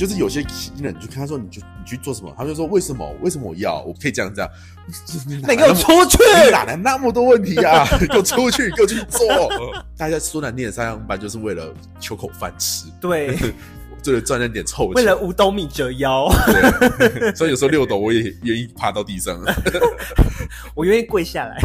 就是有些新人，你就看他说，你就你去做什么，他就说为什么？为什么我要？我可以这样这样。那你给我出去！你哪来那么多问题啊？给我出去，给我去做。大家说难听点，上上班就是为了求口饭吃，对，为了赚那点臭钱，为了五斗米折腰。对，所以有时候六斗我也愿意趴到地上，我愿意跪下来。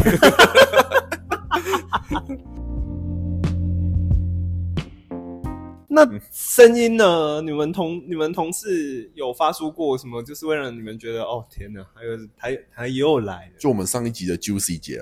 那声音呢？你们同你们同事有发出过什么？就是为了你们觉得哦天哪，还有还还又来了。就我们上一集的 Juicy 姐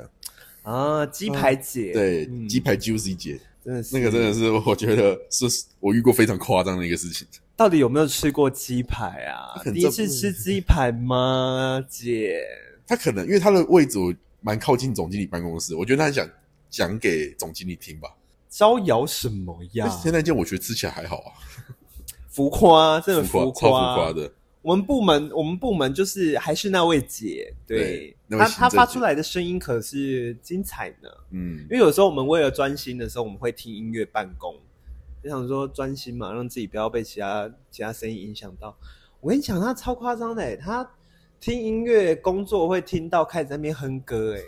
啊，啊鸡排姐，对，鸡排 Juicy 姐，真的是那个真的是我觉得是我遇过非常夸张的一个事情。到底有没有吃过鸡排啊？第一次吃鸡排吗，姐？他可能因为他的位置蛮靠近总经理办公室，我觉得他想讲给总经理听吧。招摇什么呀？现在件我觉得吃起来还好啊，浮夸，真的浮夸，超浮夸的。我们部门，我们部门就是还是那位姐，对，她她发出来的声音可是精彩呢。嗯，因为有时候我们为了专心的时候，我们会听音乐办公，就想说专心嘛，让自己不要被其他其他声音影响到。我跟你讲，她超夸张的，她听音乐工作会听到开始在那边哼歌，哎。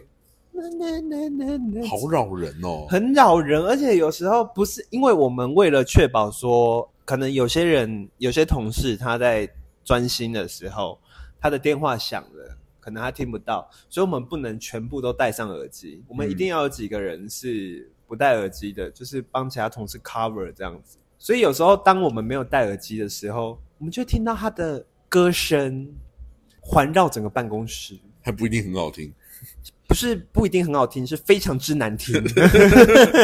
好扰人哦，很扰人，而且有时候不是因为我们为了确保说，可能有些人、有些同事他在专心的时候，他的电话响了，可能他听不到，所以我们不能全部都戴上耳机，我们一定要有几个人是不戴耳机的，就是帮其他同事 cover 这样子。所以有时候当我们没有戴耳机的时候，我们就听到他的歌声环绕整个办公室，还不一定很好听。不是不一定很好听，是非常之难听，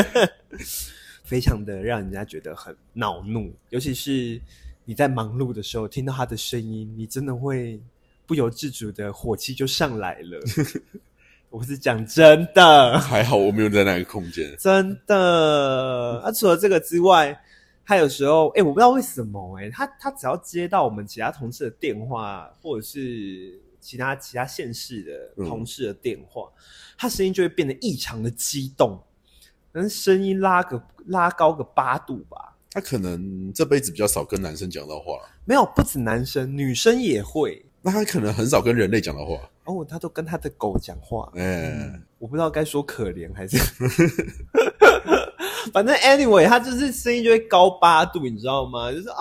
非常的让人家觉得很恼怒。尤其是你在忙碌的时候，听到他的声音，你真的会不由自主的火气就上来了。我是讲真的，还好我没有在那个空间。真的，啊，除了这个之外，他有时候，哎，我不知道为什么，哎，他他只要接到我们其他同事的电话，或者是。其他其他县市的同事的电话，他声音就会变得异常的激动，能声音拉个拉高个八度吧。他可能这辈子比较少跟男生讲到话，没有，不止男生，女生也会。那他可能很少跟人类讲到话，哦，他都跟他的狗讲话。嗯，我不知道该说可怜还是，反正 anyway，他就是声音就会高八度，你知道吗？就是啊，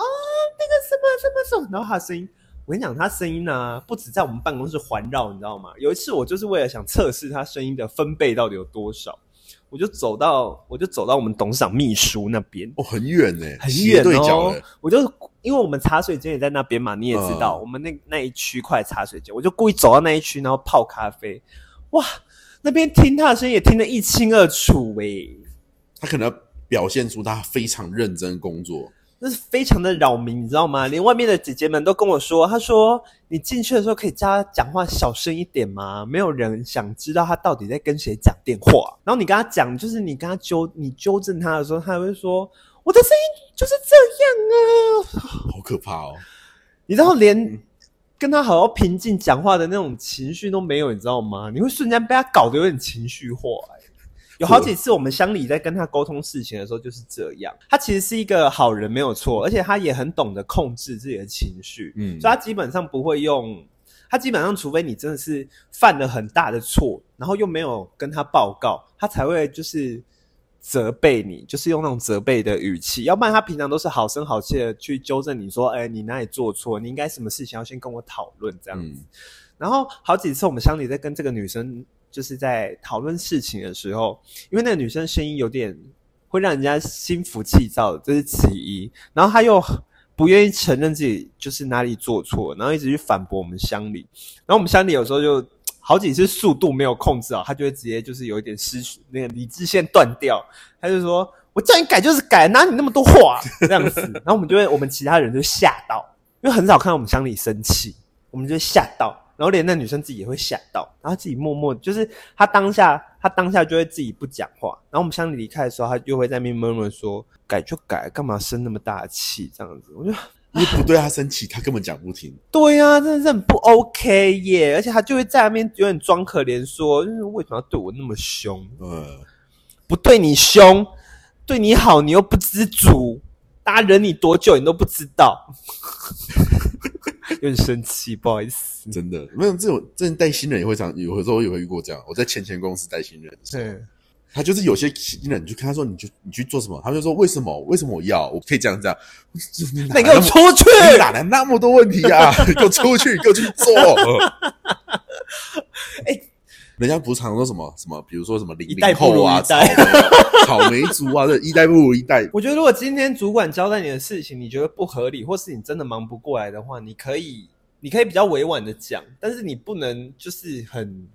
那个什么什么什么，然后他声音。我跟你讲，他声音呢，不止在我们办公室环绕，你知道吗？有一次，我就是为了想测试他声音的分贝到底有多少，我就走到，我就走到我们董事长秘书那边。哦，很远呢，很远哦。我就因为我们茶水间也在那边嘛，你也知道，我们那那一区块茶水间，我就故意走到那一区，然后泡咖啡。哇，那边听他的声音也听得一清二楚诶。他可能表现出他非常认真工作。那是非常的扰民，你知道吗？连外面的姐姐们都跟我说：“她说你进去的时候可以叫她讲话小声一点吗？没有人想知道她到底在跟谁讲电话。”然后你跟她讲，就是你跟她纠你纠正她的时候，他会说：“我的声音就是这样啊！”好可怕哦！你知道，连跟她好好平静讲话的那种情绪都没有，你知道吗？你会瞬间被她搞得有点情绪化。有好几次，我们乡里在跟他沟通事情的时候就是这样。他其实是一个好人，没有错，而且他也很懂得控制自己的情绪。嗯，所以他基本上不会用，他基本上除非你真的是犯了很大的错，然后又没有跟他报告，他才会就是责备你，就是用那种责备的语气。要不然他平常都是好声好气的去纠正你说：“哎，你哪里做错？你应该什么事情要先跟我讨论这样子。”然后好几次我们乡里在跟这个女生。就是在讨论事情的时候，因为那个女生声音有点会让人家心浮气躁，这是其一。然后她又不愿意承认自己就是哪里做错，然后一直去反驳我们乡里。然后我们乡里有时候就好几次速度没有控制好，他就会直接就是有一点失去那个理智线断掉，他就说：“我叫你改就是改，哪你那么多话这样子。”然后我们就会我们其他人就吓到，因为很少看到我们乡里生气，我们就吓到。然后连那女生自己也会吓到，然后自己默默就是她当下，她当下就会自己不讲话。然后我们乡里离开的时候，她又会在那边闷闷说：“改就改，干嘛生那么大气？”这样子，我就你不对她生气，她根本讲不听。对呀，真的是很不 OK 耶！而且她就会在那边有点装可怜，说：“就是为什么要对我那么凶？嗯，不对你凶，对你好，你又不知足。大家忍你多久，你都不知道。有点生气，不好意思。真的没有这种，真的带新人也会这样，有时候也会遇过这样。我在前前公司带新人对，他就是有些新人，你就看他说，你就你去做什么，他就说为什么？为什么我要？我可以这样这样。你那你给我出去！你哪来那么多问题啊？给我出去，给我去做。哎人家不是常说什么什么，比如说什么零零后啊，草莓 草莓族啊，这一代不如一代。我觉得，如果今天主管交代你的事情，你觉得不合理，或是你真的忙不过来的话，你可以，你可以比较委婉的讲，但是你不能就是很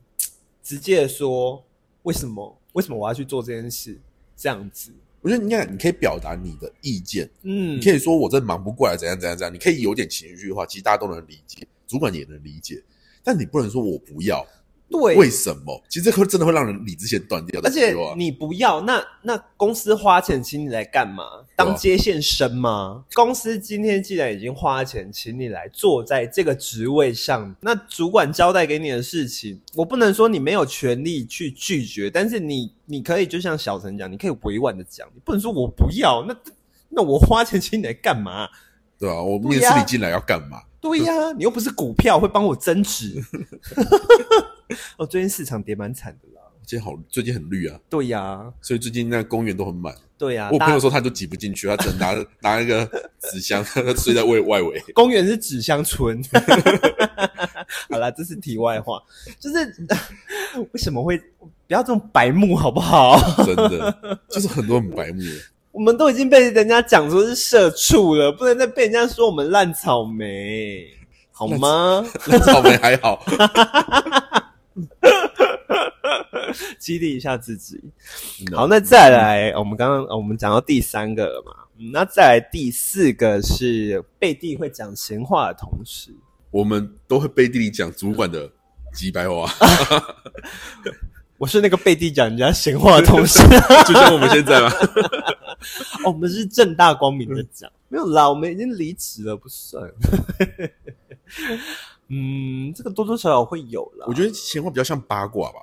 直接的说为什么，为什么我要去做这件事，这样子。我觉得你看，你可以表达你的意见，嗯你可以说我真的忙不过来，怎样怎样怎样，你可以有点情绪化，其实大家都能理解，主管也能理解，但你不能说我不要，对，为什么？其实这会真的会让人理智线断掉的。而且你不要，那那公司花钱请你来干嘛？当接线生吗？公司今天既然已经花钱请你来坐在这个职位上，那主管交代给你的事情，我不能说你没有权利去拒绝，但是你你可以就像小陈讲，你可以委婉的讲，你不能说我不要，那那我花钱请你来干嘛？对啊？我面试你进来要干嘛？对呀、你又不是股票会帮我增值。哦，最近市场跌蛮惨的啦。最近好，最近很绿啊，对呀、所以最近那公园都很满。对呀、我大朋友说他都挤不进去，他只能拿 拿一个纸箱，他 睡在外外围。公园是纸箱村。好啦，这是题外话，就是为什么会不要这种白目好不好？真的，就是很多很白目。我们都已经被人家讲说是社畜了，不能再被人家说我们烂草莓，好吗？那草莓还好，激励一下自己。好，那再来，我们刚刚我们讲到第三个了嘛，嗯那再来第四个是背地会讲闲话的同事。我们都会背地里讲主管的几百话，我是那个背地讲人家闲话的同事。就像我们现在嘛。哦，我们是正大光明的讲，没有啦，我们已经离职了，不算。嗯，这个多多少少会有啦。我觉得闲话比较像八卦吧，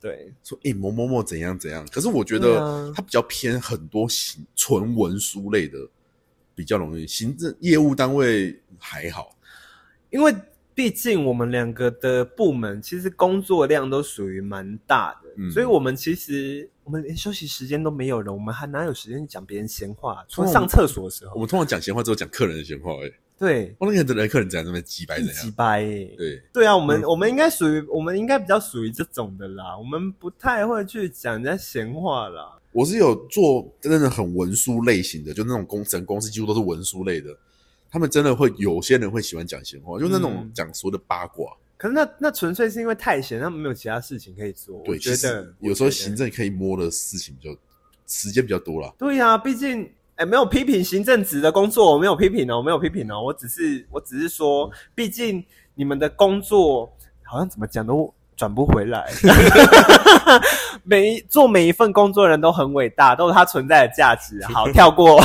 对，说诶、某某某怎样怎样。可是我觉得啊它比较偏很多行纯文书类的，比较容易。行政业务单位还好，因为毕竟我们两个的部门其实工作量都属于蛮大的，嗯所以我们其实我们连休息时间都没有了，我们还哪有时间讲别人闲话？除了哦上厕所的时候，我们通常讲闲话只有讲客人的闲话、诶，对，我那个人客人怎样，那边几百怎几样。掰耶。对，对啊，我们、嗯我们应该属于，我们应该比较属于这种的啦。我们不太会去讲人家闲话啦。我是有做真的很文书类型的，就那种工整公司几乎都是文书类的。他们真的会有些人会喜欢讲闲话，就那种嗯讲所谓的八卦。可是那那纯粹是因为太闲，他们没有其他事情可以做。对，我觉其得实有时候行政可以摸的事情比较时间比较多了。对呀、毕竟哎、没有批评行政职的工作，我没有批评哦，我没有批评哦，我只是我只是说，毕竟你们的工作好像怎么讲都转不回来。每一做每一份工作的人都很伟大，都有他存在的价值。好，跳过。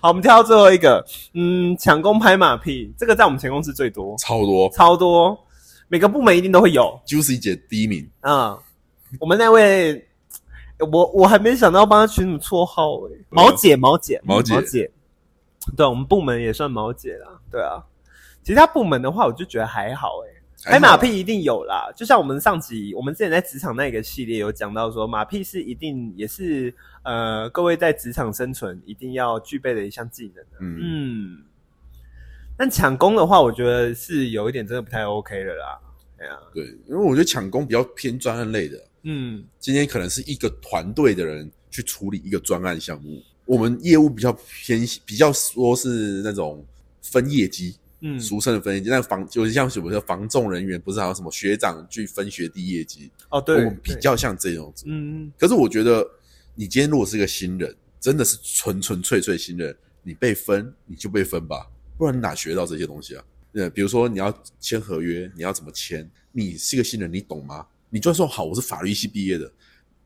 好，我们跳到最后一个，嗯，抢功拍马屁，这个在我们前公司最多，超多超多，每个部门一定都会有。，Juicy 姐第一名，嗯，我们那位，我我还没想到帮他取什么绰号诶、毛姐，毛姐，毛姐。毛姐，对，我们部门也算毛姐啦，对啊。其他部门的话，我就觉得还好诶、拍马屁一定有啦，就像我们上集，我们之前在职场那个系列有讲到说，马屁是一定也是呃，各位在职场生存一定要具备的一项技能的。嗯，嗯，但抢功的话，我觉得是有一点真的不太 OK 的啦。对啊、对，因为我觉得抢功比较偏专案类的，嗯，今天可能是一个团队的人去处理一个专案项目，我们业务比较偏比较说是那种分业绩，嗯俗称的分业绩。但防就是像什么叫防重人员，不是还有什么学长去分学弟业绩，哦，对，我们比较像这种子。嗯，可是我觉得，你今天如果是个新人，真的是纯纯粹粹新人，你被分你就被分吧，不然你哪学到这些东西啊？呃，比如说你要签合约，你要怎么签？你是个新人，你懂吗？你就算说好，我是法律系毕业的，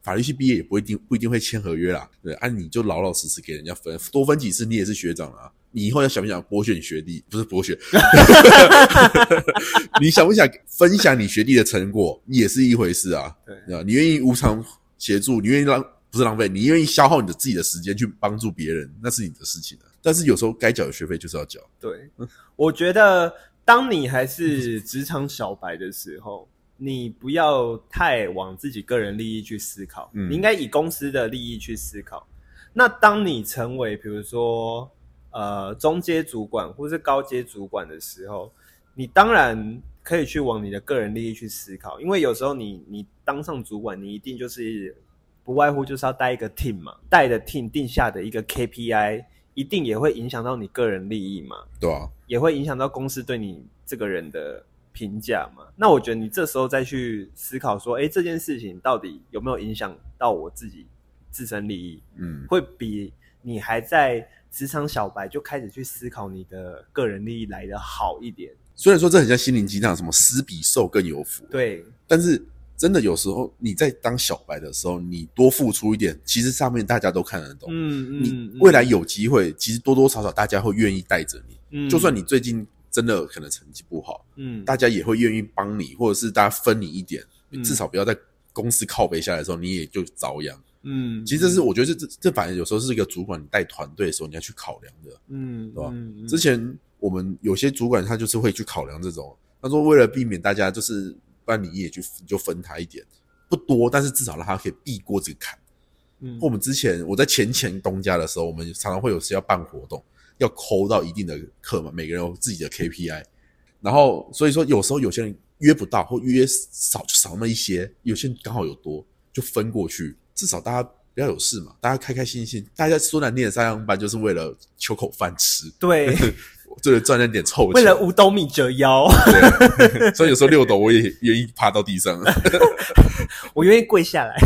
法律系毕业也不一定不一定会签合约啦。对，按、你就老老实实给人家分，多分几次，你也是学长啊。你以后要想不想剥削你学弟？不是剥削 你想不想分享你学弟的成果，也是一回事啊。对啊？你愿意无偿协助，你愿意浪不不是浪费，你愿意消耗你的自己的时间去帮助别人，那是你的事情啊。但是有时候该缴的学费就是要缴。对，我觉得当你还是职场小白的时候，你不要太往自己个人利益去思考，嗯你应该以公司的利益去思考。那当你成为比如说呃中阶主管或是高阶主管的时候，你当然可以去往你的个人利益去思考，因为有时候你你当上主管，你一定就是不外乎就是要带一个 team 嘛，带的 team 定下的一个 KPI，一定也会影响到你个人利益嘛，对啊，也会影响到公司对你这个人的评价嘛。那我觉得你这时候再去思考说，哎，这件事情到底有没有影响到我自己自身利益，嗯，会比你还在职场小白就开始去思考你的个人利益来的好一点。虽然说这很像心灵鸡汤，什么施比受更有福，对，但是真的有时候你在当小白的时候，你多付出一点，其实上面大家都看得懂。嗯你未来有机会，其实多多少少大家会愿意带着你。嗯就算你最近真的可能成绩不好，嗯大家也会愿意帮你，或者是大家分你一点，嗯至少不要在公司靠背下来的时候，你也就遭殃。嗯，其实这是我觉得这这这反而有时候是一个主管带团队的时候你要去考量的，嗯对吧？嗯之前我们有些主管他就是会去考量这种，他说为了避免大家就是，不然你也去你就分他一点，不多，但是至少让他可以避过这个坎。嗯我们之前我在前前东家的时候，我们常常会有时要办活动，要抠到一定的课嘛，每个人有自己的 KPI，然后所以说有时候有些人约不到或约少就少那么一些，有些人刚好有多就分过去，至少大家不要有事嘛，大家开开心心，大家说难听的上上班就是为了求口饭吃，对，为了赚那点臭钱，为了五斗米折腰，对，所以有时候六斗我也愿意趴到地上。我愿意跪下来。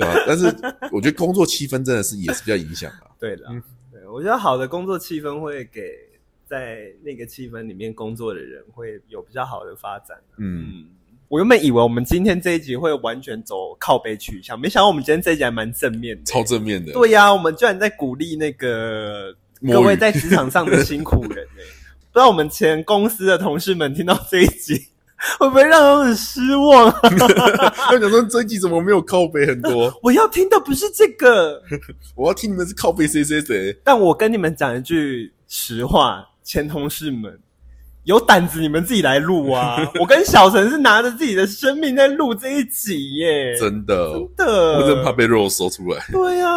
对吧？但是我觉得工作气氛真的是也是比较影响的。对的，嗯对，我觉得好的工作气氛会给在那个气氛里面工作的人会有比较好的发展。嗯，嗯，我原本以为我们今天这一集会完全走靠背取向，没想到我们今天这一集还蛮正面的。超正面的。对呀、我们居然在鼓励那个各位在职场上的辛苦人呢、不知道我们前公司的同事们听到这一集，会不会让他们很失望啊？我想说这一集怎么没有靠背很多？我要听的不是这个，我要听你们是靠背谁谁谁。但我跟你们讲一句实话，前同事们。有胆子你们自己来录啊！我跟小陈是拿着自己的生命在录这一集耶，真的，真的，我真怕被肉搜出来。对呀、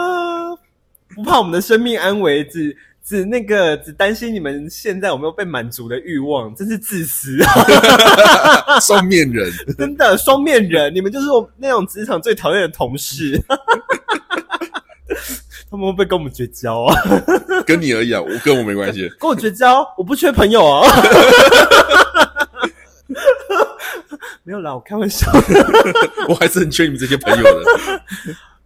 不怕我们的生命安危，只只那个只担心你们现在有没有被满足的欲望，真是自私啊！双面人，真的双面人，你们就是我那种职场最讨厌的同事。他们会不会跟我们绝交啊？跟你而已啊，我跟我没关系。跟我绝交，我不缺朋友啊。没有啦，我开玩笑的。我还是很缺你们这些朋友的，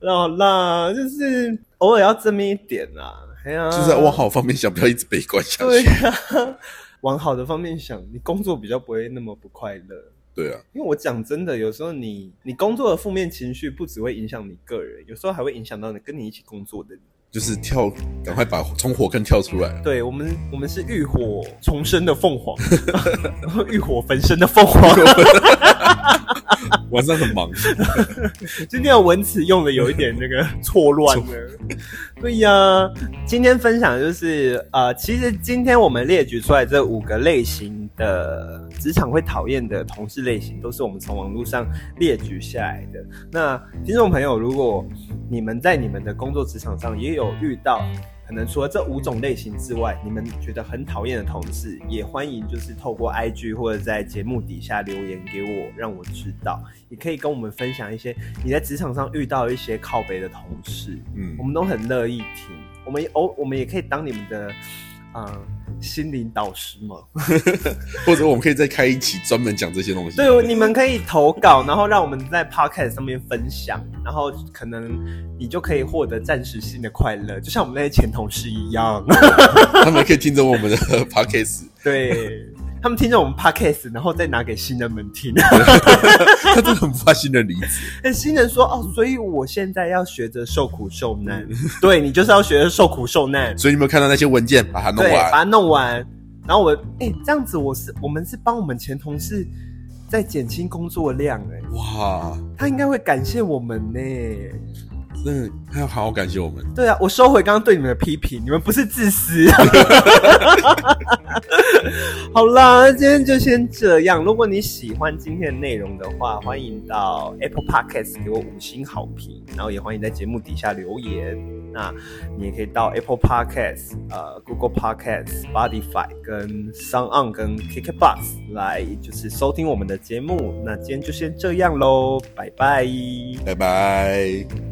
好啦，就是偶尔要正面一点啦。哎呀，就是要往好方面想，不要一直悲观下对去。呀、往好的方面想，你工作比较不会那么不快乐。对啊，因为我讲真的，有时候你你工作的负面情绪不只会影响你个人，有时候还会影响到你跟你一起工作的人。就是跳，赶快把从火坑跳出来。对我们，我们是浴火重生的凤凰，浴火焚身的凤凰。晚上很忙，今天的文词用的有一点那个错乱了。对呀，今天分享就是呃，其实今天我们列举出来这五个类型的职场会讨厌的同事类型，都是我们从网络上列举下来的。那听众朋友，如果你们在你们的工作职场上也有遇到。可能除了这五种类型之外，你们觉得很讨厌的同事，也欢迎就是透过 IG 或者在节目底下留言给我，让我知道。也可以跟我们分享一些你在职场上遇到一些靠北的同事，嗯我，们都很乐意听。我们偶我们也可以当你们的嗯、呃心灵导师吗。或者我们可以再开一期专门讲这些东西。对，你们可以投稿，然后让我们在 podcast 上面分享，然后可能你就可以获得暂时性的快乐，就像我们那些前同事一样。他们可以听着我们的 podcast，对。他们听着我们 podcast，然后再拿给新人们听。他真的很不怕新人离职。哎新人说：“哦，所以我现在要学着受苦受难。对你就是要学着受苦受难。所以你有没有看到那些文件，把它弄完，把完？它弄完。然后我，哎、这样子我是我们是帮我们前同事在减轻工作量、哎，哇，他应该会感谢我们呢、真的他要好好感谢我们。对啊，我收回刚刚对你们的批评，你们不是自私。好啦，今天就先这样。如果你喜欢今天的内容的话，欢迎到 Apple Podcast 给我五星好评，然后也欢迎在节目底下留言。那你也可以到 Apple Podcast、呃 Google Podcast、Spotify、跟 Sound On、跟 KKBox 来就是收听我们的节目。那今天就先这样喽，拜拜。拜拜。